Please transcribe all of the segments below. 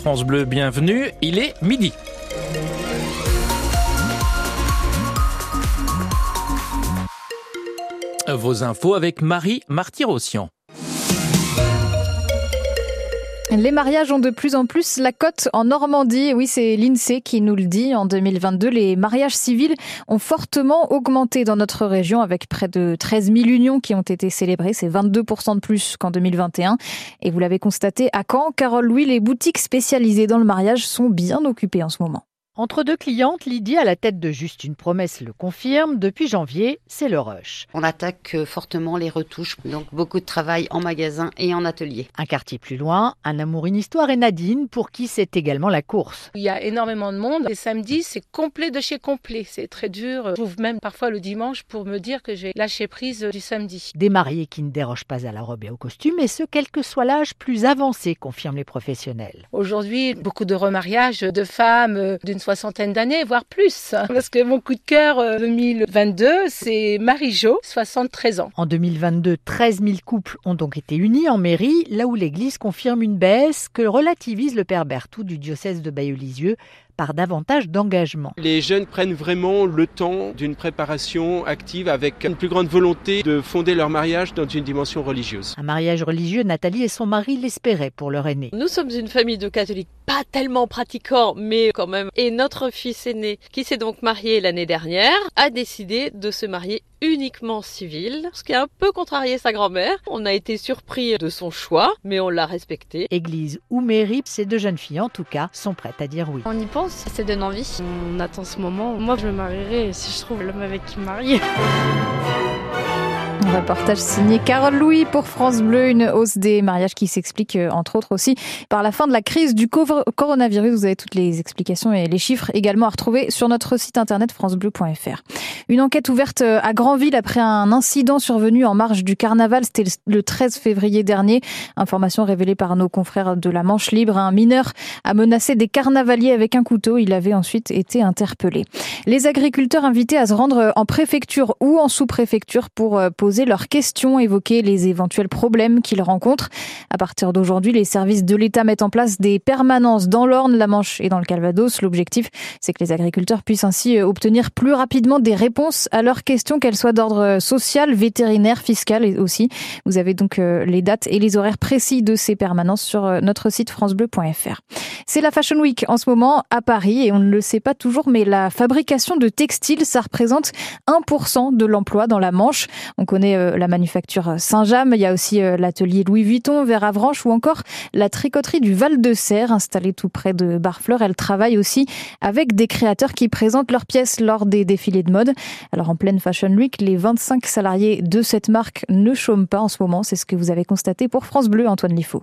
France Bleu, bienvenue, il est midi. Vos infos avec Marie Martyrossian. Les mariages ont de plus en plus la cote en Normandie. Oui, c'est l'INSEE qui nous le dit. En 2022, les mariages civils ont fortement augmenté dans notre région avec près de 13 000 unions qui ont été célébrées. C'est 22% de plus qu'en 2021. Et vous l'avez constaté à Caen, Carole Louis, les boutiques spécialisées dans le mariage sont bien occupées en ce moment. Entre deux clientes, Lydie, à la tête de Juste une promesse, le confirme. Depuis janvier, c'est le rush. On attaque euh, fortement les retouches, donc beaucoup de travail en magasin et en atelier. Un quartier plus loin, un amour, une histoire et Nadine, pour qui c'est également la course. Il y a énormément de monde. Les samedis, c'est complet de chez complet. C'est très dur. J'ouvre même parfois le dimanche pour me dire que j'ai lâché prise du samedi. Des mariés qui ne dérogent pas à la robe et au costume, et ce, quel que soit l'âge plus avancé, confirment les professionnels. Aujourd'hui, beaucoup de remariages de femmes euh, d'une soixantaine d'années, voire plus. Parce que mon coup de cœur 2022, euh, c'est Marie-Jo, 73 ans. En 2022, 13 000 couples ont donc été unis en mairie, là où l'Église confirme une baisse que relativise le père Berthoud du diocèse de Bayeux-Lisieux par davantage d'engagement. Les jeunes prennent vraiment le temps d'une préparation active avec une plus grande volonté de fonder leur mariage dans une dimension religieuse. Un mariage religieux, Nathalie et son mari l'espéraient pour leur aîné. Nous sommes une famille de catholiques pas tellement pratiquants, mais quand même. Et notre fils aîné, qui s'est donc marié l'année dernière, a décidé de se marier uniquement civil, ce qui a un peu contrarié sa grand-mère. On a été surpris de son choix, mais on l'a respecté. Église ou mairie, ces deux jeunes filles en tout cas sont prêtes à dire oui. On y pense, ça donne envie. On attend ce moment. Moi, je me marierai si je trouve l'homme avec qui me marier. Un reportage signé Carole Louis pour France Bleu, une hausse des mariages qui s'explique euh, entre autres aussi par la fin de la crise du coronavirus. Vous avez toutes les explications et les chiffres également à retrouver sur notre site internet francebleu.fr. Une enquête ouverte euh, à Granville après un incident survenu en marge du carnaval. C'était le 13 février dernier. Information révélée par nos confrères de la Manche Libre. Un mineur a menacé des carnavaliers avec un couteau. Il avait ensuite été interpellé. Les agriculteurs invités à se rendre en préfecture ou en sous-préfecture pour euh, leurs questions, évoquer les éventuels problèmes qu'ils rencontrent. À partir d'aujourd'hui, les services de l'État mettent en place des permanences dans l'Orne, la Manche et dans le Calvados. L'objectif, c'est que les agriculteurs puissent ainsi euh, obtenir plus rapidement des réponses à leurs questions, qu'elles soient d'ordre social, vétérinaire, fiscal et aussi. Vous avez donc euh, les dates et les horaires précis de ces permanences sur euh, notre site francebleu.fr. C'est la Fashion Week en ce moment à Paris et on ne le sait pas toujours, mais la fabrication de textiles, ça représente 1% de l'emploi dans la Manche. On connaît euh, la manufacture Saint-James, il y a aussi euh, l'atelier Louis Vuitton vers Avranches ou encore la tricoterie du Val-de-Serre installée tout près de Barfleur. Elle travaille aussi avec des créateurs qui présentent leurs pièces lors des défilés de mode. Alors en pleine Fashion Week, les 25 salariés de cette marque ne chôment pas en ce moment. C'est ce que vous avez constaté pour France Bleu, Antoine Liffaut.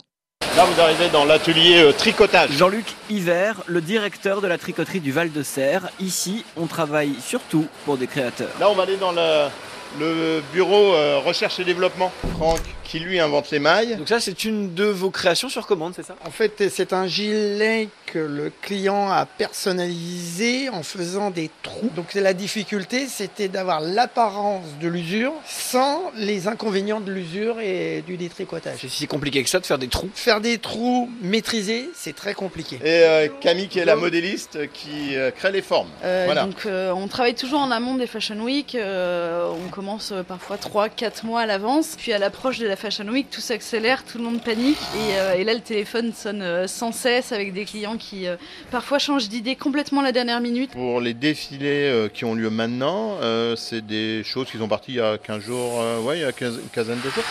Là, vous arrivez dans l'atelier euh, tricotage. Jean-Luc Hiver, le directeur de la tricoterie du Val-de-Serre. Ici, on travaille surtout pour des créateurs. Là, on va aller dans le, le bureau euh, recherche et développement. Franck qui lui invente les mailles. Donc ça c'est une de vos créations sur commande, c'est ça? En fait c'est un gilet que le client a personnalisé en faisant des trous. Donc la difficulté c'était d'avoir l'apparence de l'usure sans les inconvénients de l'usure et du détricotage. C'est si compliqué que ça de faire des trous Faire des trous maîtrisés c'est très compliqué. Et euh, Camille qui est la modéliste qui euh, crée les formes. voilà. Donc on travaille toujours en amont des Fashion Week. on commence parfois 3-4 mois à l'avance. Puis à l'approche de la Fashion Week, tout s'accélère, tout le monde panique. Et, euh, et, là, le téléphone sonne euh, sans cesse avec des clients qui euh, parfois changent d'idée complètement la dernière minute. Pour les défilés qui ont lieu maintenant, c'est des choses qui sont parties il y a 15 jours, ouais, il y a une quinzaine de jours.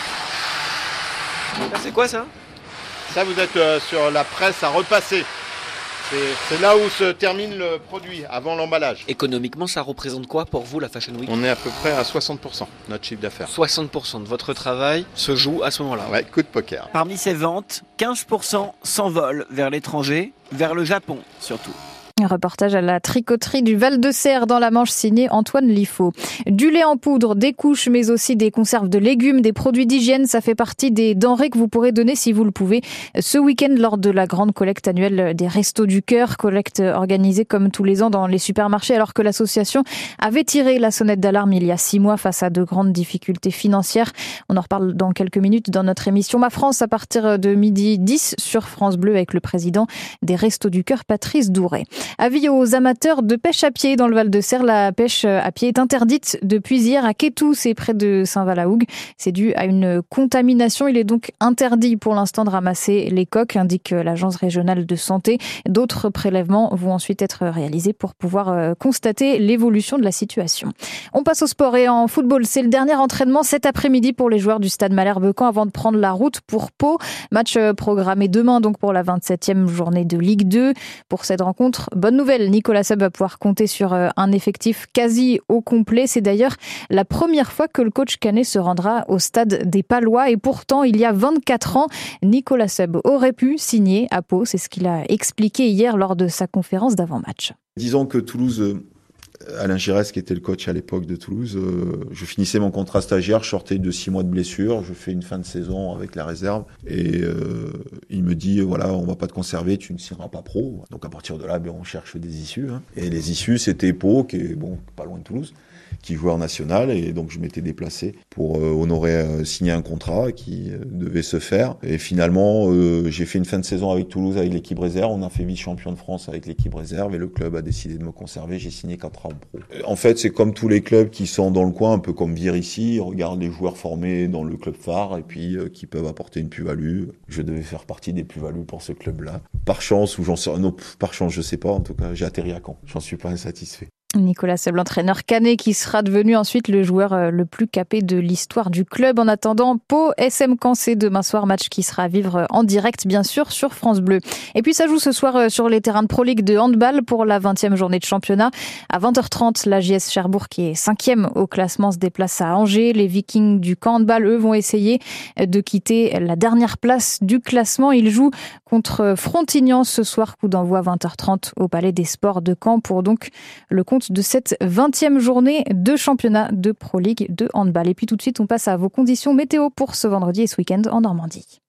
C'est quoi ça? Ça, vous êtes sur la presse à repasser. C'est là où se termine le produit, avant l'emballage. Économiquement, ça représente quoi pour vous la Fashion Week? On est à peu près à 60% notre chiffre d'affaires. 60% de votre travail se joue à ce moment-là. Ouais, coup de poker. Parmi ces ventes, 15% s'envolent vers l'étranger, vers le Japon surtout. Un reportage à la tricoterie du Val de Serre dans la Manche signé Antoine Liffaut. Du lait en poudre, des couches, mais aussi des conserves de légumes, des produits d'hygiène, ça fait partie des denrées que vous pourrez donner si vous le pouvez ce week-end lors de la grande collecte annuelle des Restos du Cœur, collecte organisée comme tous les ans dans les supermarchés alors que l'association avait tiré la sonnette d'alarme il y a six mois face à de grandes difficultés financières. On en reparle dans quelques minutes dans notre émission Ma France à partir de midi 10 sur France Bleu avec le président des Restos du Cœur, Patrice Douret. Avis aux amateurs de pêche à pied dans le Val de Serre. La pêche à pied est interdite depuis hier à Kétou, c'est près de Saint-Valahougue. C'est dû à une contamination. Il est donc interdit pour l'instant de ramasser les coques, indique l'agence régionale de santé. D'autres prélèvements vont ensuite être réalisés pour pouvoir euh, constater l'évolution de la situation. On passe au sport et en football. C'est le dernier entraînement cet après-midi pour les joueurs du stade Malherbe-Camp avant de prendre la route pour Pau. Match euh, programmé demain donc pour la 27e journée de Ligue 2. Pour cette rencontre, bonne nouvelle, Nicolas Seb va pouvoir compter sur euh, un effectif quasi au complet. C'est d'ailleurs la première fois que le coach Canet se rendra au stade des Palois et pourtant, il y a 24 ans, Nicolas Seb aurait pu signer à Pau. C'est ce qu'il a expliqué hier lors de sa conférence d'avant-match. Disons que Toulouse euh, Alain Giresse, qui était le coach à l'époque de Toulouse, euh, je finissais mon contrat stagiaire, je sortais de six mois de blessure, je fais une fin de saison avec la réserve, et euh, il me dit voilà, on va pas te conserver, tu ne signeras pas pro. Donc à partir de là, ben, on cherche des issues, hein. et les issues c'était Pau, qui est bon, pas loin de Toulouse qui jouait en national et donc je m'étais déplacé pour euh, honorer euh, signer un contrat qui euh, devait se faire. Et finalement j'ai fait une fin de saison avec Toulouse avec l'équipe réserve. On a fait vice-champion de France avec l'équipe réserve et le club a décidé de me conserver. J'ai signé 4 ans pro. En fait c'est comme tous les clubs qui sont dans le coin un peu comme Vire ici ils regardent les joueurs formés dans le club phare et puis qui peuvent apporter une plus-value. Je devais faire partie des plus-values pour ce club là par chance ou j'en sais non par chance je sais pas. En tout cas j'ai atterri à Caen. J'en suis pas insatisfait Nicolas Seb, l'entraîneur canet qui sera devenu ensuite le joueur euh, le plus capé de l'histoire du club. En attendant, Pau SM Caen, demain soir, match qui sera à vivre en direct, bien sûr, sur France Bleu. Et puis ça joue ce soir euh, sur les terrains de Pro League de handball pour la 20e journée de championnat. À 20h30, la JS Cherbourg, qui est cinquième au classement, se déplace à Angers. Les Vikings du camp handball, eux, vont essayer de quitter la dernière place du classement. Ils jouent contre Frontignan ce soir, coup d'envoi 20h30 au Palais des Sports de Caen pour donc le de cette 20e journée de championnat de Pro League de handball. Et puis tout de suite, on passe à vos conditions météo pour ce vendredi et ce week-end en Normandie.